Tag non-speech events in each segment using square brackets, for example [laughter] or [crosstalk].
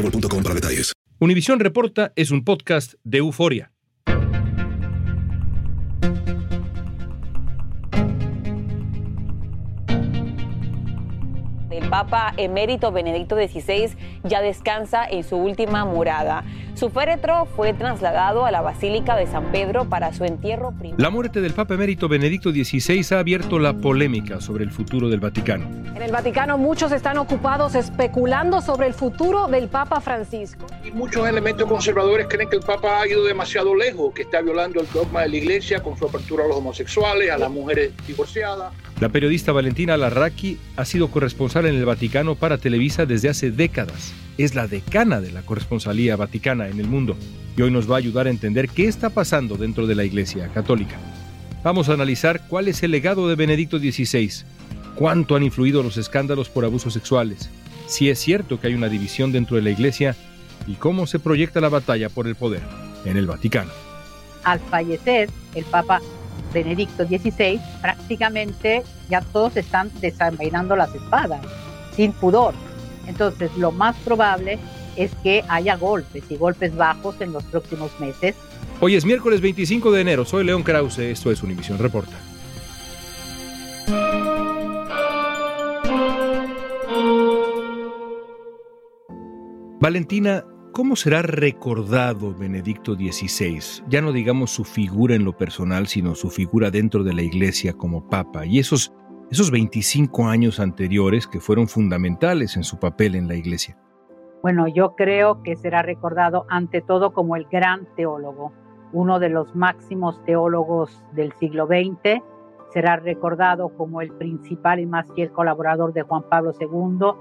boostmobile.com para detalles. Univisión Reporta es un podcast de euforia. El Papa emérito Benedicto XVI ya descansa en su última morada. Su féretro fue trasladado a la Basílica de San Pedro para su entierro primero. La muerte del Papa emérito Benedicto XVI ha abierto la polémica sobre el futuro del Vaticano. En el Vaticano muchos están ocupados especulando sobre el futuro del Papa Francisco. Y muchos elementos conservadores creen que el Papa ha ido demasiado lejos, que está violando el dogma de la Iglesia con su apertura a los homosexuales, a las mujeres divorciadas. La periodista Valentina Larraqui ha sido corresponsal en el Vaticano para Televisa desde hace décadas. Es la decana de la corresponsalía vaticana en el mundo y hoy nos va a ayudar a entender qué está pasando dentro de la Iglesia Católica. Vamos a analizar cuál es el legado de Benedicto XVI, cuánto han influido los escándalos por abusos sexuales, si es cierto que hay una división dentro de la Iglesia y cómo se proyecta la batalla por el poder en el Vaticano. Al fallecer el Papa Benedicto XVI, prácticamente ya todos están desenvainando las espadas, sin pudor. Entonces, lo más probable es que haya golpes y golpes bajos en los próximos meses. Hoy es miércoles 25 de enero, soy León Krause, esto es Univisión Reporta. Valentina, ¿Cómo será recordado Benedicto XVI? Ya no digamos su figura en lo personal, sino su figura dentro de la iglesia como papa y esos, esos 25 años anteriores que fueron fundamentales en su papel en la iglesia. Bueno, yo creo que será recordado ante todo como el gran teólogo, uno de los máximos teólogos del siglo XX. Será recordado como el principal y más fiel colaborador de Juan Pablo II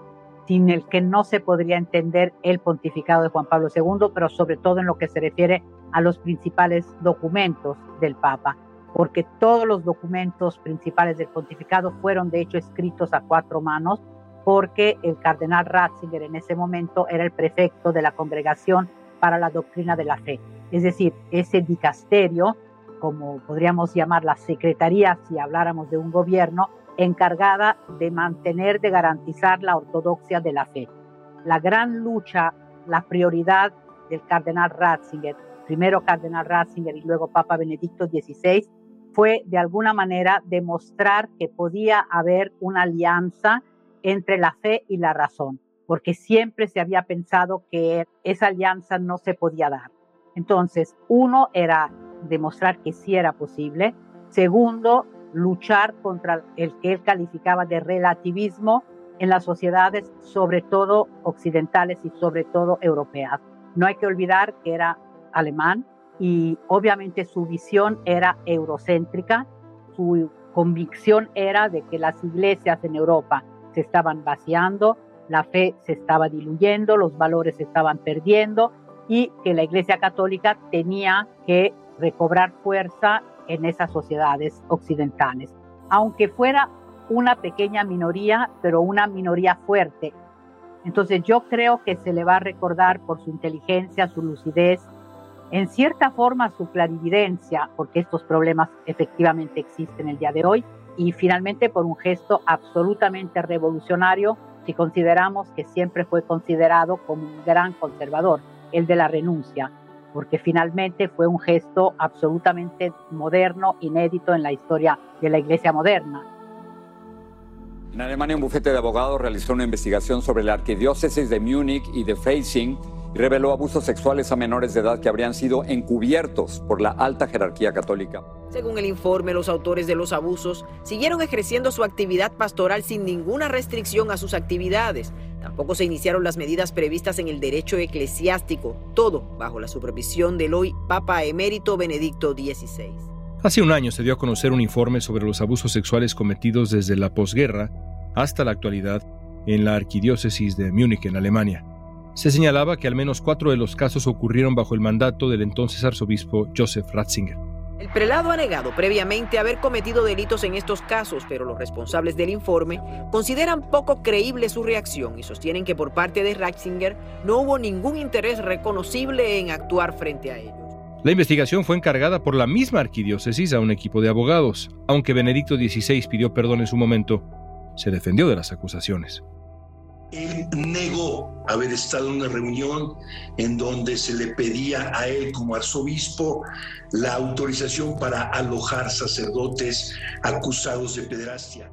sin el que no se podría entender el pontificado de Juan Pablo II, pero sobre todo en lo que se refiere a los principales documentos del Papa, porque todos los documentos principales del pontificado fueron de hecho escritos a cuatro manos, porque el cardenal Ratzinger en ese momento era el prefecto de la Congregación para la Doctrina de la Fe. Es decir, ese dicasterio, como podríamos llamar la secretaría si habláramos de un gobierno, encargada de mantener, de garantizar la ortodoxia de la fe. La gran lucha, la prioridad del cardenal Ratzinger, primero cardenal Ratzinger y luego Papa Benedicto XVI, fue de alguna manera demostrar que podía haber una alianza entre la fe y la razón, porque siempre se había pensado que esa alianza no se podía dar. Entonces, uno era demostrar que sí era posible, segundo, luchar contra el que él calificaba de relativismo en las sociedades, sobre todo occidentales y sobre todo europeas. No hay que olvidar que era alemán y obviamente su visión era eurocéntrica, su convicción era de que las iglesias en Europa se estaban vaciando, la fe se estaba diluyendo, los valores se estaban perdiendo y que la Iglesia Católica tenía que recobrar fuerza en esas sociedades occidentales, aunque fuera una pequeña minoría, pero una minoría fuerte. Entonces yo creo que se le va a recordar por su inteligencia, su lucidez, en cierta forma su clarividencia, porque estos problemas efectivamente existen el día de hoy, y finalmente por un gesto absolutamente revolucionario si consideramos que siempre fue considerado como un gran conservador, el de la renuncia, porque finalmente fue un gesto absolutamente moderno, inédito en la historia de la Iglesia moderna. En Alemania, un bufete de abogados realizó una investigación sobre la arquidiócesis de Múnich y de Freising y reveló abusos sexuales a menores de edad que habrían sido encubiertos por la alta jerarquía católica. Según el informe, los autores de los abusos siguieron ejerciendo su actividad pastoral sin ninguna restricción a sus actividades. Tampoco se iniciaron las medidas previstas en el derecho eclesiástico, todo bajo la supervisión del hoy Papa emérito Benedicto XVI. Hace un año se dio a conocer un informe sobre los abusos sexuales cometidos desde la posguerra hasta la actualidad en la arquidiócesis de Múnich, en Alemania. Se señalaba que al menos cuatro de los casos ocurrieron bajo el mandato del entonces arzobispo Joseph Ratzinger. El prelado ha negado previamente haber cometido delitos en estos casos, pero los responsables del informe consideran poco creíble su reacción y sostienen que por parte de Ratzinger no hubo ningún interés reconocible en actuar frente a ellos. La investigación fue encargada por la misma arquidiócesis a un equipo de abogados. Aunque Benedicto XVI pidió perdón en su momento, se defendió de las acusaciones. Él negó haber estado en una reunión en donde se le pedía a él como arzobispo la autorización para alojar sacerdotes acusados de pederastia.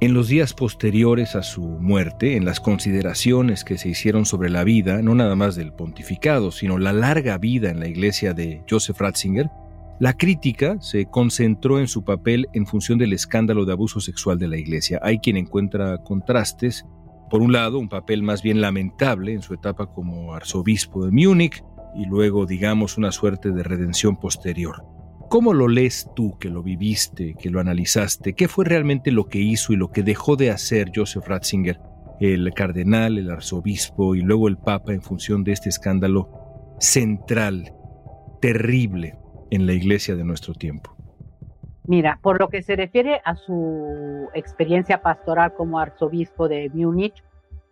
En los días posteriores a su muerte, en las consideraciones que se hicieron sobre la vida, no nada más del pontificado, sino la larga vida en la iglesia de Joseph Ratzinger, la crítica se concentró en su papel en función del escándalo de abuso sexual de la iglesia. Hay quien encuentra contrastes por un lado, un papel más bien lamentable en su etapa como arzobispo de Múnich y luego, digamos, una suerte de redención posterior. ¿Cómo lo lees tú que lo viviste, que lo analizaste? ¿Qué fue realmente lo que hizo y lo que dejó de hacer Joseph Ratzinger, el cardenal, el arzobispo y luego el papa en función de este escándalo central, terrible en la iglesia de nuestro tiempo? Mira, por lo que se refiere a su experiencia pastoral como arzobispo de Múnich,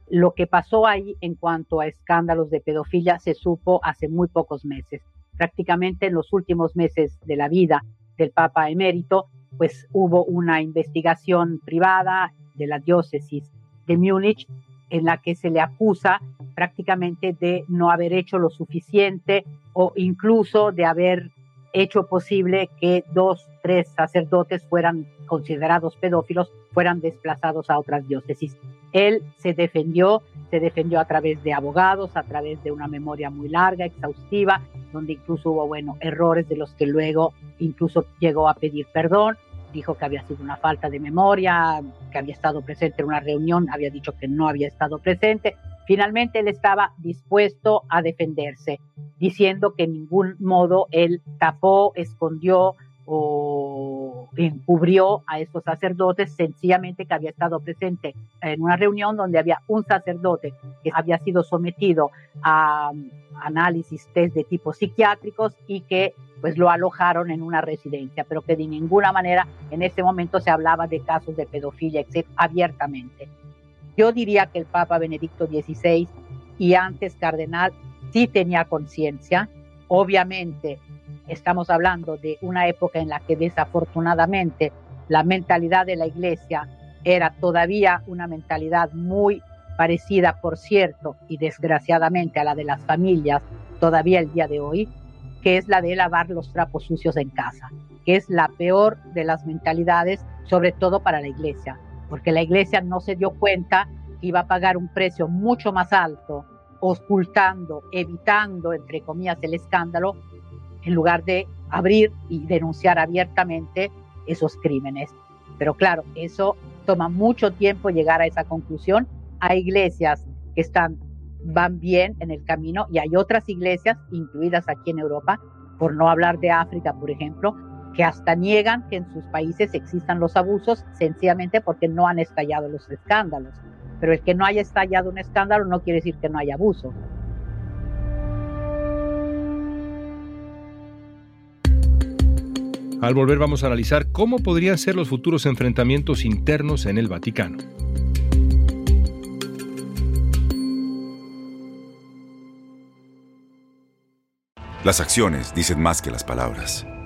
lo que pasó ahí en cuanto a escándalos de pedofilia se supo hace muy pocos meses. Prácticamente en los últimos meses de la vida del Papa emérito, pues hubo una investigación privada de la diócesis de Múnich en la que se le acusa prácticamente de no haber hecho lo suficiente o incluso de haber hecho posible que dos, tres sacerdotes fueran considerados pedófilos, fueran desplazados a otras diócesis. Él se defendió, se defendió a través de abogados, a través de una memoria muy larga, exhaustiva, donde incluso hubo, bueno, errores de los que luego incluso llegó a pedir perdón, dijo que había sido una falta de memoria, que había estado presente en una reunión, había dicho que no había estado presente, Finalmente él estaba dispuesto a defenderse, diciendo que en ningún modo él tapó, escondió o encubrió a estos sacerdotes, sencillamente que había estado presente en una reunión donde había un sacerdote que había sido sometido a análisis test de tipo psiquiátricos y que pues lo alojaron en una residencia, pero que de ninguna manera en ese momento se hablaba de casos de pedofilia abiertamente. Yo diría que el Papa Benedicto XVI y antes cardenal sí tenía conciencia. Obviamente estamos hablando de una época en la que desafortunadamente la mentalidad de la iglesia era todavía una mentalidad muy parecida, por cierto, y desgraciadamente a la de las familias todavía el día de hoy, que es la de lavar los trapos sucios en casa, que es la peor de las mentalidades, sobre todo para la iglesia porque la iglesia no se dio cuenta que iba a pagar un precio mucho más alto, ocultando, evitando, entre comillas, el escándalo, en lugar de abrir y denunciar abiertamente esos crímenes. Pero claro, eso toma mucho tiempo llegar a esa conclusión. Hay iglesias que están, van bien en el camino y hay otras iglesias, incluidas aquí en Europa, por no hablar de África, por ejemplo, que hasta niegan que en sus países existan los abusos, sencillamente porque no han estallado los escándalos. Pero el que no haya estallado un escándalo no quiere decir que no haya abuso. Al volver vamos a analizar cómo podrían ser los futuros enfrentamientos internos en el Vaticano. Las acciones dicen más que las palabras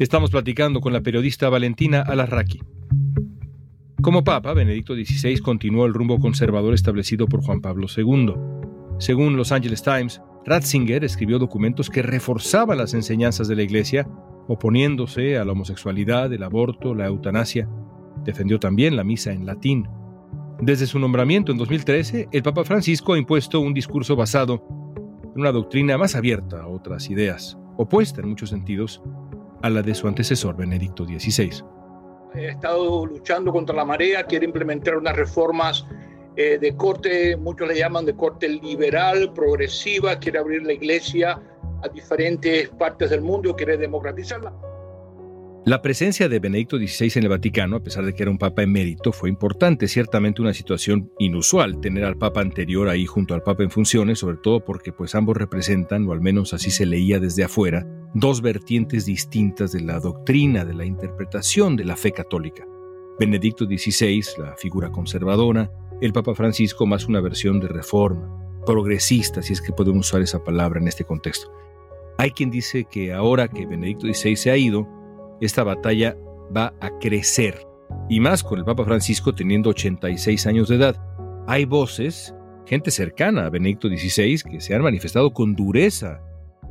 Estamos platicando con la periodista Valentina Alarraqui. Como Papa, Benedicto XVI continuó el rumbo conservador establecido por Juan Pablo II. Según Los Angeles Times, Ratzinger escribió documentos que reforzaban las enseñanzas de la Iglesia, oponiéndose a la homosexualidad, el aborto, la eutanasia. Defendió también la misa en latín. Desde su nombramiento en 2013, el Papa Francisco ha impuesto un discurso basado en una doctrina más abierta a otras ideas, opuesta en muchos sentidos a la de su antecesor Benedicto XVI. Ha estado luchando contra la marea, quiere implementar unas reformas eh, de corte, muchos le llaman de corte liberal, progresiva, quiere abrir la iglesia a diferentes partes del mundo, quiere democratizarla. La presencia de Benedicto XVI en el Vaticano, a pesar de que era un papa emérito, fue importante, ciertamente una situación inusual tener al papa anterior ahí junto al papa en funciones, sobre todo porque pues ambos representan, o al menos así se leía desde afuera, dos vertientes distintas de la doctrina, de la interpretación de la fe católica. Benedicto XVI, la figura conservadora, el Papa Francisco más una versión de reforma, progresista, si es que podemos usar esa palabra en este contexto. Hay quien dice que ahora que Benedicto XVI se ha ido, esta batalla va a crecer, y más con el Papa Francisco teniendo 86 años de edad. Hay voces, gente cercana a Benedicto XVI, que se han manifestado con dureza,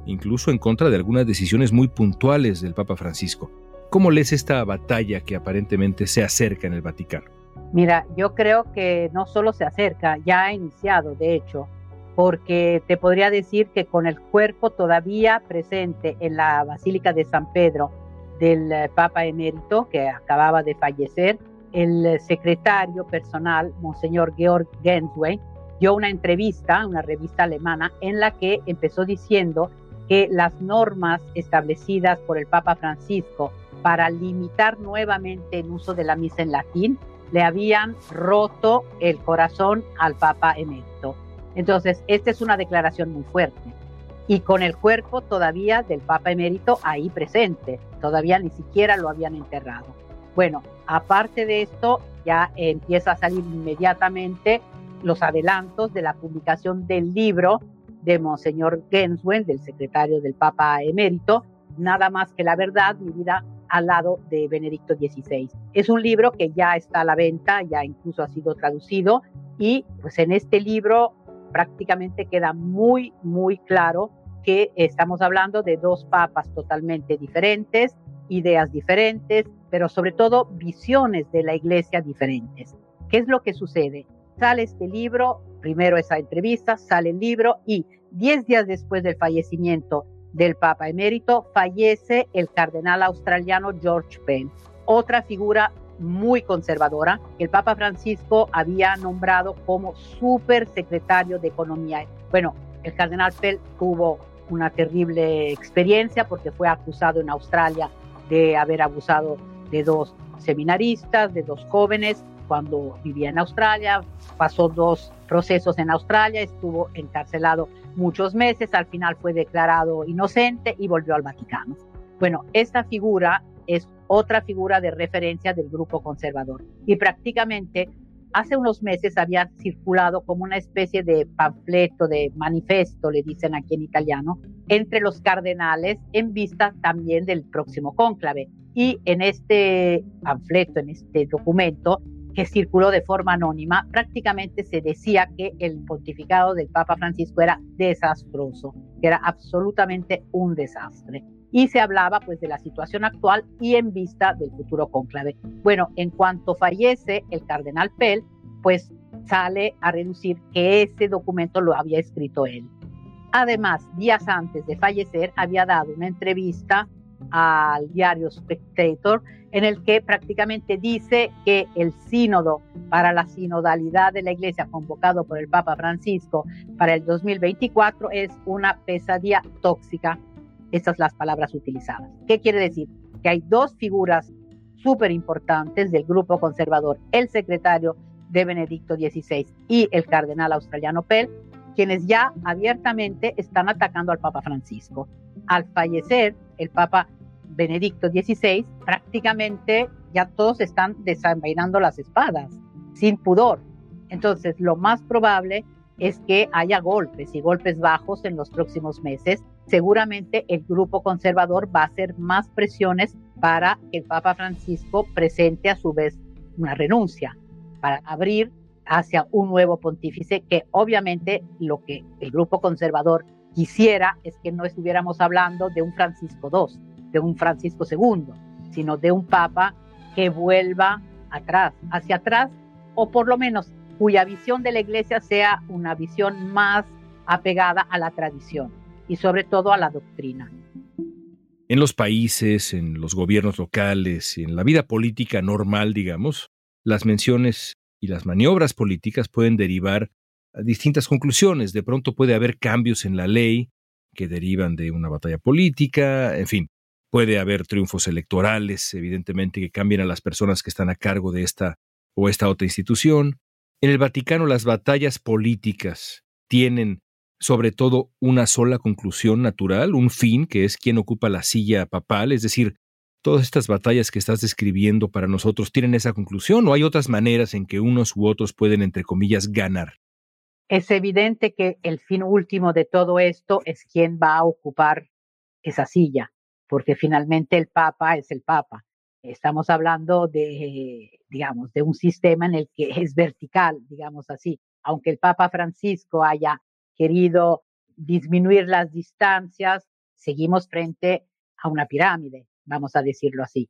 incluso en contra de algunas decisiones muy puntuales del Papa Francisco. ¿Cómo lees esta batalla que aparentemente se acerca en el Vaticano? Mira, yo creo que no solo se acerca, ya ha iniciado, de hecho, porque te podría decir que con el cuerpo todavía presente en la Basílica de San Pedro, del eh, Papa emérito que acababa de fallecer, el secretario personal, Monseñor Georg Genswein, dio una entrevista a una revista alemana en la que empezó diciendo que las normas establecidas por el Papa Francisco para limitar nuevamente el uso de la misa en latín le habían roto el corazón al Papa emérito. Entonces, esta es una declaración muy fuerte y con el cuerpo todavía del Papa emérito ahí presente, todavía ni siquiera lo habían enterrado. Bueno, aparte de esto, ya empieza a salir inmediatamente los adelantos de la publicación del libro de Monseñor Genswen, del secretario del Papa emérito, Nada más que la verdad, mi vida al lado de Benedicto XVI. Es un libro que ya está a la venta, ya incluso ha sido traducido y pues en este libro prácticamente queda muy, muy claro que estamos hablando de dos papas totalmente diferentes, ideas diferentes, pero sobre todo visiones de la iglesia diferentes. ¿Qué es lo que sucede? Sale este libro, primero esa entrevista, sale el libro y diez días después del fallecimiento del Papa emérito, fallece el cardenal australiano George Penn, otra figura muy conservadora que el Papa Francisco había nombrado como super secretario de Economía. Bueno, el cardenal Penn tuvo una terrible experiencia porque fue acusado en Australia de haber abusado de dos seminaristas, de dos jóvenes, cuando vivía en Australia, pasó dos procesos en Australia, estuvo encarcelado muchos meses, al final fue declarado inocente y volvió al Vaticano. Bueno, esta figura es otra figura de referencia del grupo conservador y prácticamente hace unos meses había circulado como una especie de panfleto, de manifesto, le dicen aquí en italiano, entre los cardenales en vista también del próximo cónclave. Y en este panfleto, en este documento, que circuló de forma anónima, prácticamente se decía que el pontificado del Papa Francisco era desastroso, que era absolutamente un desastre. Y se hablaba pues de la situación actual y en vista del futuro cónclave. Bueno, en cuanto fallece el cardenal Pell, pues sale a reducir que ese documento lo había escrito él. Además, días antes de fallecer, había dado una entrevista al diario Spectator en el que prácticamente dice que el sínodo para la sinodalidad de la iglesia convocado por el Papa Francisco para el 2024 es una pesadilla tóxica. Estas son las palabras utilizadas. ¿Qué quiere decir? Que hay dos figuras súper importantes del grupo conservador, el secretario de Benedicto XVI y el cardenal australiano Pell, quienes ya abiertamente están atacando al Papa Francisco. Al fallecer el Papa Benedicto XVI, prácticamente ya todos están desenvainando las espadas, sin pudor. Entonces, lo más probable es que haya golpes y golpes bajos en los próximos meses. Seguramente el grupo conservador va a hacer más presiones para que el Papa Francisco presente a su vez una renuncia, para abrir hacia un nuevo pontífice que obviamente lo que el grupo conservador quisiera es que no estuviéramos hablando de un Francisco II, de un Francisco II, sino de un Papa que vuelva atrás, hacia atrás, o por lo menos cuya visión de la Iglesia sea una visión más apegada a la tradición y sobre todo a la doctrina. En los países, en los gobiernos locales en la vida política normal, digamos, las menciones y las maniobras políticas pueden derivar a distintas conclusiones. De pronto puede haber cambios en la ley que derivan de una batalla política, en fin, Puede haber triunfos electorales, evidentemente, que cambien a las personas que están a cargo de esta o esta otra institución. En el Vaticano las batallas políticas tienen sobre todo una sola conclusión natural, un fin, que es quien ocupa la silla papal, es decir, todas estas batallas que estás describiendo para nosotros tienen esa conclusión o hay otras maneras en que unos u otros pueden, entre comillas, ganar. Es evidente que el fin último de todo esto es quién va a ocupar esa silla porque finalmente el Papa es el Papa. Estamos hablando de, digamos, de un sistema en el que es vertical, digamos así. Aunque el Papa Francisco haya querido disminuir las distancias, seguimos frente a una pirámide, vamos a decirlo así.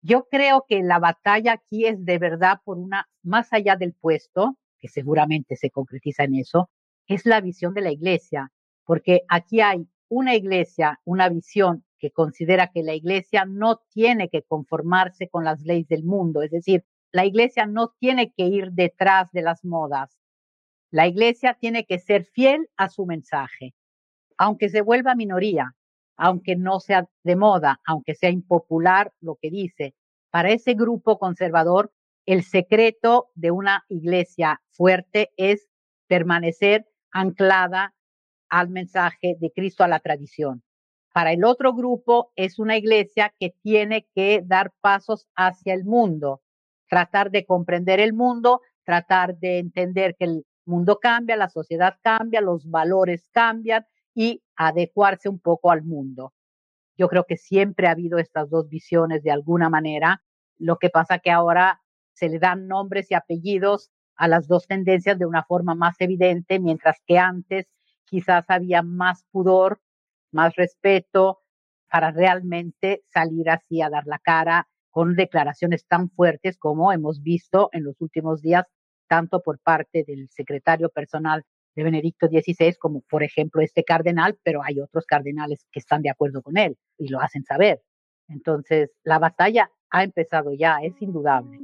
Yo creo que la batalla aquí es de verdad por una, más allá del puesto, que seguramente se concretiza en eso, es la visión de la iglesia, porque aquí hay una iglesia, una visión que considera que la iglesia no tiene que conformarse con las leyes del mundo, es decir, la iglesia no tiene que ir detrás de las modas. La iglesia tiene que ser fiel a su mensaje, aunque se vuelva minoría, aunque no sea de moda, aunque sea impopular lo que dice. Para ese grupo conservador, el secreto de una iglesia fuerte es permanecer anclada al mensaje de Cristo, a la tradición. Para el otro grupo es una iglesia que tiene que dar pasos hacia el mundo, tratar de comprender el mundo, tratar de entender que el mundo cambia, la sociedad cambia, los valores cambian y adecuarse un poco al mundo. Yo creo que siempre ha habido estas dos visiones de alguna manera. Lo que pasa que ahora se le dan nombres y apellidos a las dos tendencias de una forma más evidente, mientras que antes quizás había más pudor más respeto para realmente salir así a dar la cara con declaraciones tan fuertes como hemos visto en los últimos días, tanto por parte del secretario personal de Benedicto XVI como por ejemplo este cardenal, pero hay otros cardenales que están de acuerdo con él y lo hacen saber. Entonces, la batalla ha empezado ya, es indudable.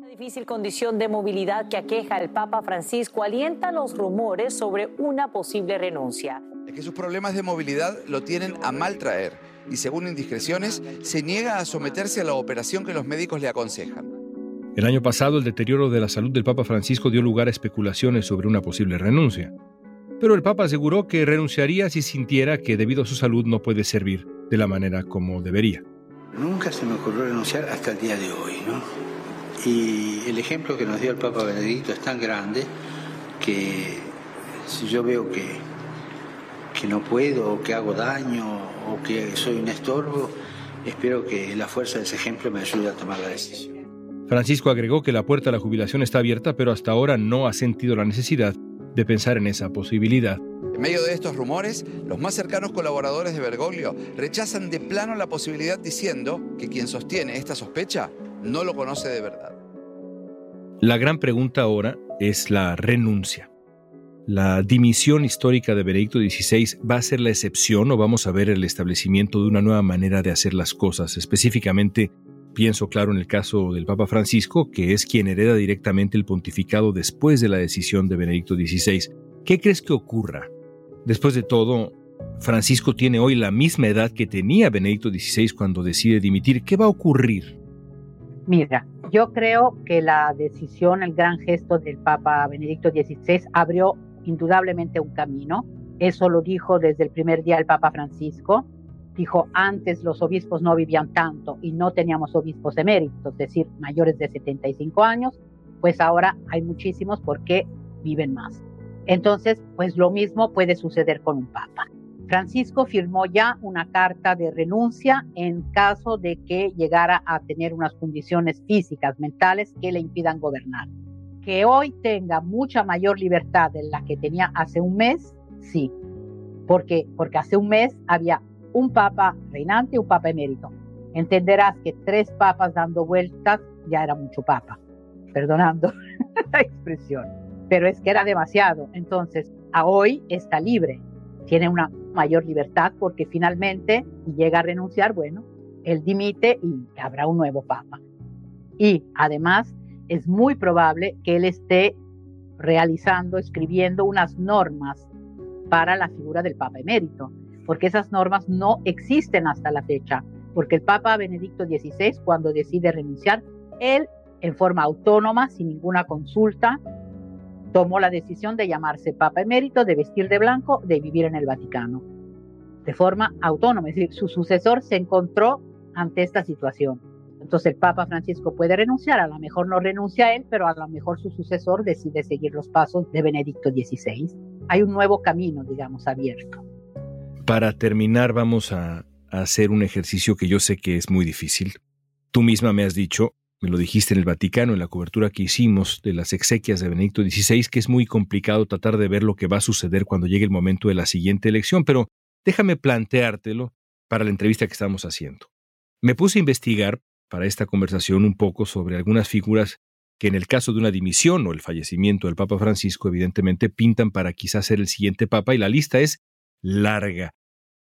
La difícil condición de movilidad que aqueja al Papa Francisco alienta los rumores sobre una posible renuncia. Es que sus problemas de movilidad lo tienen a mal traer y según indiscreciones se niega a someterse a la operación que los médicos le aconsejan. El año pasado el deterioro de la salud del Papa Francisco dio lugar a especulaciones sobre una posible renuncia, pero el Papa aseguró que renunciaría si sintiera que debido a su salud no puede servir de la manera como debería. Nunca se me ocurrió renunciar hasta el día de hoy, ¿no? Y el ejemplo que nos dio el Papa Benedicto es tan grande que si yo veo que, que no puedo, o que hago daño, o que soy un estorbo, espero que la fuerza de ese ejemplo me ayude a tomar la decisión. Francisco agregó que la puerta a la jubilación está abierta, pero hasta ahora no ha sentido la necesidad de pensar en esa posibilidad. En medio de estos rumores, los más cercanos colaboradores de Bergoglio rechazan de plano la posibilidad diciendo que quien sostiene esta sospecha no lo conoce de verdad. La gran pregunta ahora es la renuncia. ¿La dimisión histórica de Benedicto XVI va a ser la excepción o vamos a ver el establecimiento de una nueva manera de hacer las cosas? Específicamente, pienso claro en el caso del Papa Francisco, que es quien hereda directamente el pontificado después de la decisión de Benedicto XVI. ¿Qué crees que ocurra? Después de todo, Francisco tiene hoy la misma edad que tenía Benedicto XVI cuando decide dimitir. ¿Qué va a ocurrir? Mira, yo creo que la decisión, el gran gesto del Papa Benedicto XVI abrió indudablemente un camino. Eso lo dijo desde el primer día el Papa Francisco. Dijo, antes los obispos no vivían tanto y no teníamos obispos eméritos, es decir, mayores de 75 años, pues ahora hay muchísimos porque viven más. Entonces, pues lo mismo puede suceder con un papa. Francisco firmó ya una carta de renuncia en caso de que llegara a tener unas condiciones físicas, mentales que le impidan gobernar. Que hoy tenga mucha mayor libertad de la que tenía hace un mes, sí. Porque, porque hace un mes había un papa reinante y un papa emérito. Entenderás que tres papas dando vueltas ya era mucho papa, perdonando [laughs] la expresión. Pero es que era demasiado. Entonces, a hoy está libre, tiene una mayor libertad porque finalmente llega a renunciar, bueno, él dimite y habrá un nuevo papa. Y además es muy probable que él esté realizando, escribiendo unas normas para la figura del papa emérito, porque esas normas no existen hasta la fecha, porque el papa Benedicto XVI cuando decide renunciar, él en forma autónoma, sin ninguna consulta, tomó la decisión de llamarse Papa emérito, de vestir de blanco, de vivir en el Vaticano, de forma autónoma. Es decir, su sucesor se encontró ante esta situación. Entonces el Papa Francisco puede renunciar, a lo mejor no renuncia a él, pero a lo mejor su sucesor decide seguir los pasos de Benedicto XVI. Hay un nuevo camino, digamos, abierto. Para terminar, vamos a, hacer un ejercicio que yo sé que es muy difícil. Tú misma me has dicho, me lo dijiste en el Vaticano, en la cobertura que hicimos de las exequias de Benedicto XVI, que es muy complicado tratar de ver lo que va a suceder cuando llegue el momento de la siguiente elección, pero déjame planteártelo para la entrevista que estamos haciendo. Me puse a investigar para esta conversación un poco sobre algunas figuras que en el caso de una dimisión o el fallecimiento del Papa Francisco evidentemente pintan para quizás ser el siguiente Papa y la lista es larga.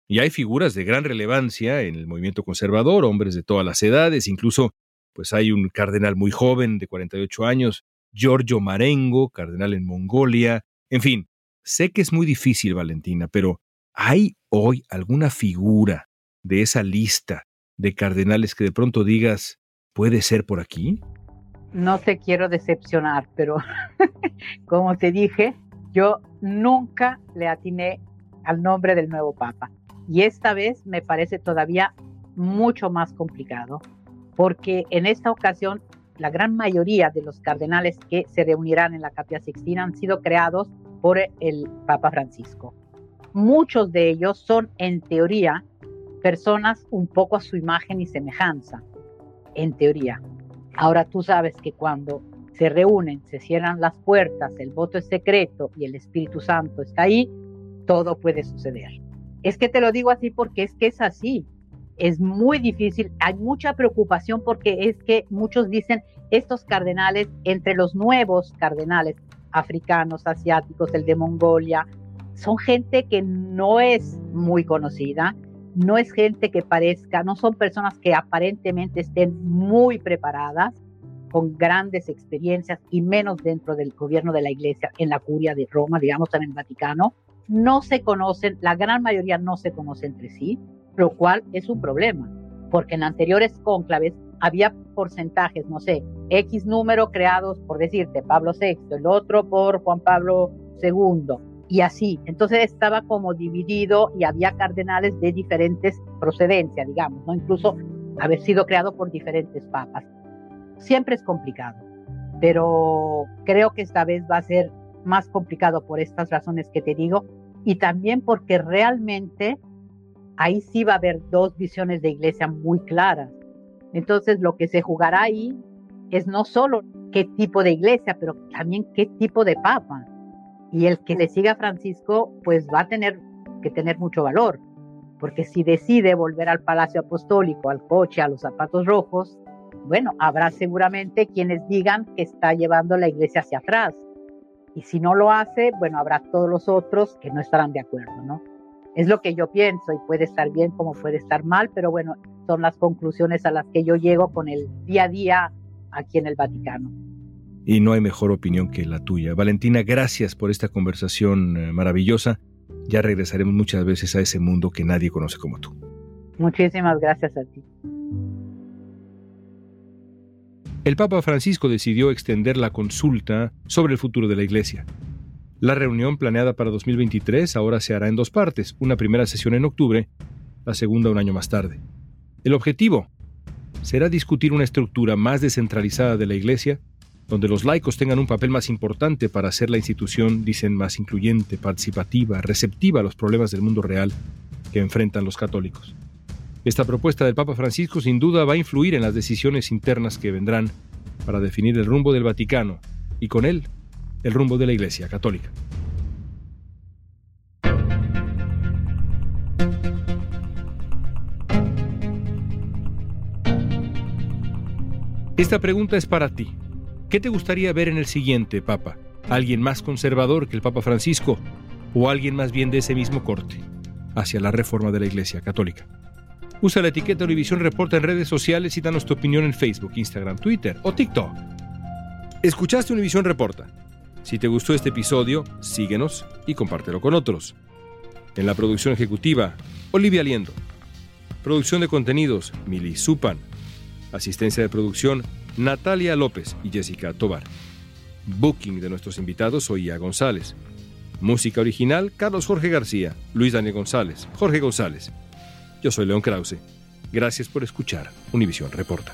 Y hay figuras de gran relevancia en el movimiento conservador, hombres de todas las edades, incluso pues hay un cardenal muy joven de 48 años, Giorgio Marengo, cardenal en Mongolia. En fin, sé que es muy difícil, Valentina, pero ¿hay hoy alguna figura de esa lista de cardenales que de pronto digas, puede ser por aquí? No te quiero decepcionar, pero [laughs] como te dije, yo nunca le atiné al nombre del nuevo Papa. Y esta vez me parece todavía mucho más complicado porque en esta ocasión la gran mayoría de los cardenales que se reunirán en la Capilla Sixtina han sido creados por el Papa Francisco. Muchos de ellos son, en teoría, personas un poco a su imagen y semejanza, en teoría. Ahora tú sabes que cuando se reúnen, se cierran las puertas, el voto es secreto y el Espíritu Santo está ahí, todo puede suceder. Es que te lo digo así porque es que es así es muy difícil, hay mucha preocupación porque es que muchos dicen estos cardenales, entre los nuevos cardenales africanos, asiáticos, el de Mongolia, son gente que no es muy conocida, no es gente que parezca, no son personas que aparentemente estén muy preparadas, con grandes experiencias y menos dentro del gobierno de la iglesia, en la curia de Roma, digamos, en el Vaticano. No se conocen, la gran mayoría no se conoce entre sí lo cual es un problema, porque en anteriores cónclaves había porcentajes, no sé, X número creados por decirte Pablo VI, el otro por Juan Pablo II y así. Entonces estaba como dividido y había cardenales de diferentes procedencias, digamos, ¿no? Incluso haber sido creado por diferentes papas. Siempre es complicado, pero creo que esta vez va a ser más complicado por estas razones que te digo y también porque realmente ahí sí va a haber dos visiones de iglesia muy claras. Entonces lo que se jugará ahí es no solo qué tipo de iglesia, pero también qué tipo de papa. Y el que le siga a Francisco, pues va a tener que tener mucho valor, porque si decide volver al Palacio Apostólico, al coche, a los zapatos rojos, bueno, habrá seguramente quienes digan que está llevando la iglesia hacia atrás. Y si no lo hace, bueno, habrá todos los otros que no estarán de acuerdo, ¿no? Es lo que yo pienso y puede estar bien como puede estar mal, pero bueno, son las conclusiones a las que yo llego con el día a día aquí en el Vaticano. Y no hay mejor opinión que la tuya. Valentina, gracias por esta conversación eh, maravillosa. Ya regresaremos muchas veces a ese mundo que nadie conoce como tú. Muchísimas gracias a ti. El Papa Francisco decidió extender la consulta sobre el futuro de la Iglesia. La reunión planeada para 2023 ahora se hará en dos partes, una primera sesión en octubre, la segunda un año más tarde. El objetivo será discutir una estructura más descentralizada de la Iglesia, donde los laicos tengan un papel más importante para hacer la institución, dicen, más incluyente, participativa, receptiva a los problemas del mundo real que enfrentan los católicos. Esta propuesta del Papa Francisco sin duda va a influir en las decisiones internas que vendrán para definir el rumbo del Vaticano y con él el rumbo de la Iglesia Católica. Esta pregunta es para ti. ¿Qué te gustaría ver en el siguiente Papa? ¿Alguien más conservador que el Papa Francisco o alguien más bien de ese mismo corte hacia la reforma de la Iglesia Católica? Usa la etiqueta Univisión Reporta en redes sociales y danos tu opinión en Facebook, Instagram, Twitter o TikTok. Escuchaste Univisión Reporta. Si te gustó este episodio, síguenos y compártelo con otros. En la producción ejecutiva, Olivia Liendo. Producción de contenidos, Mili Supan. Asistencia de producción, Natalia López y Jessica Tobar. Booking de nuestros invitados, Oía González. Música original, Carlos Jorge García, Luis Daniel González, Jorge González. Yo soy León Krause. Gracias por escuchar Univisión Reporta.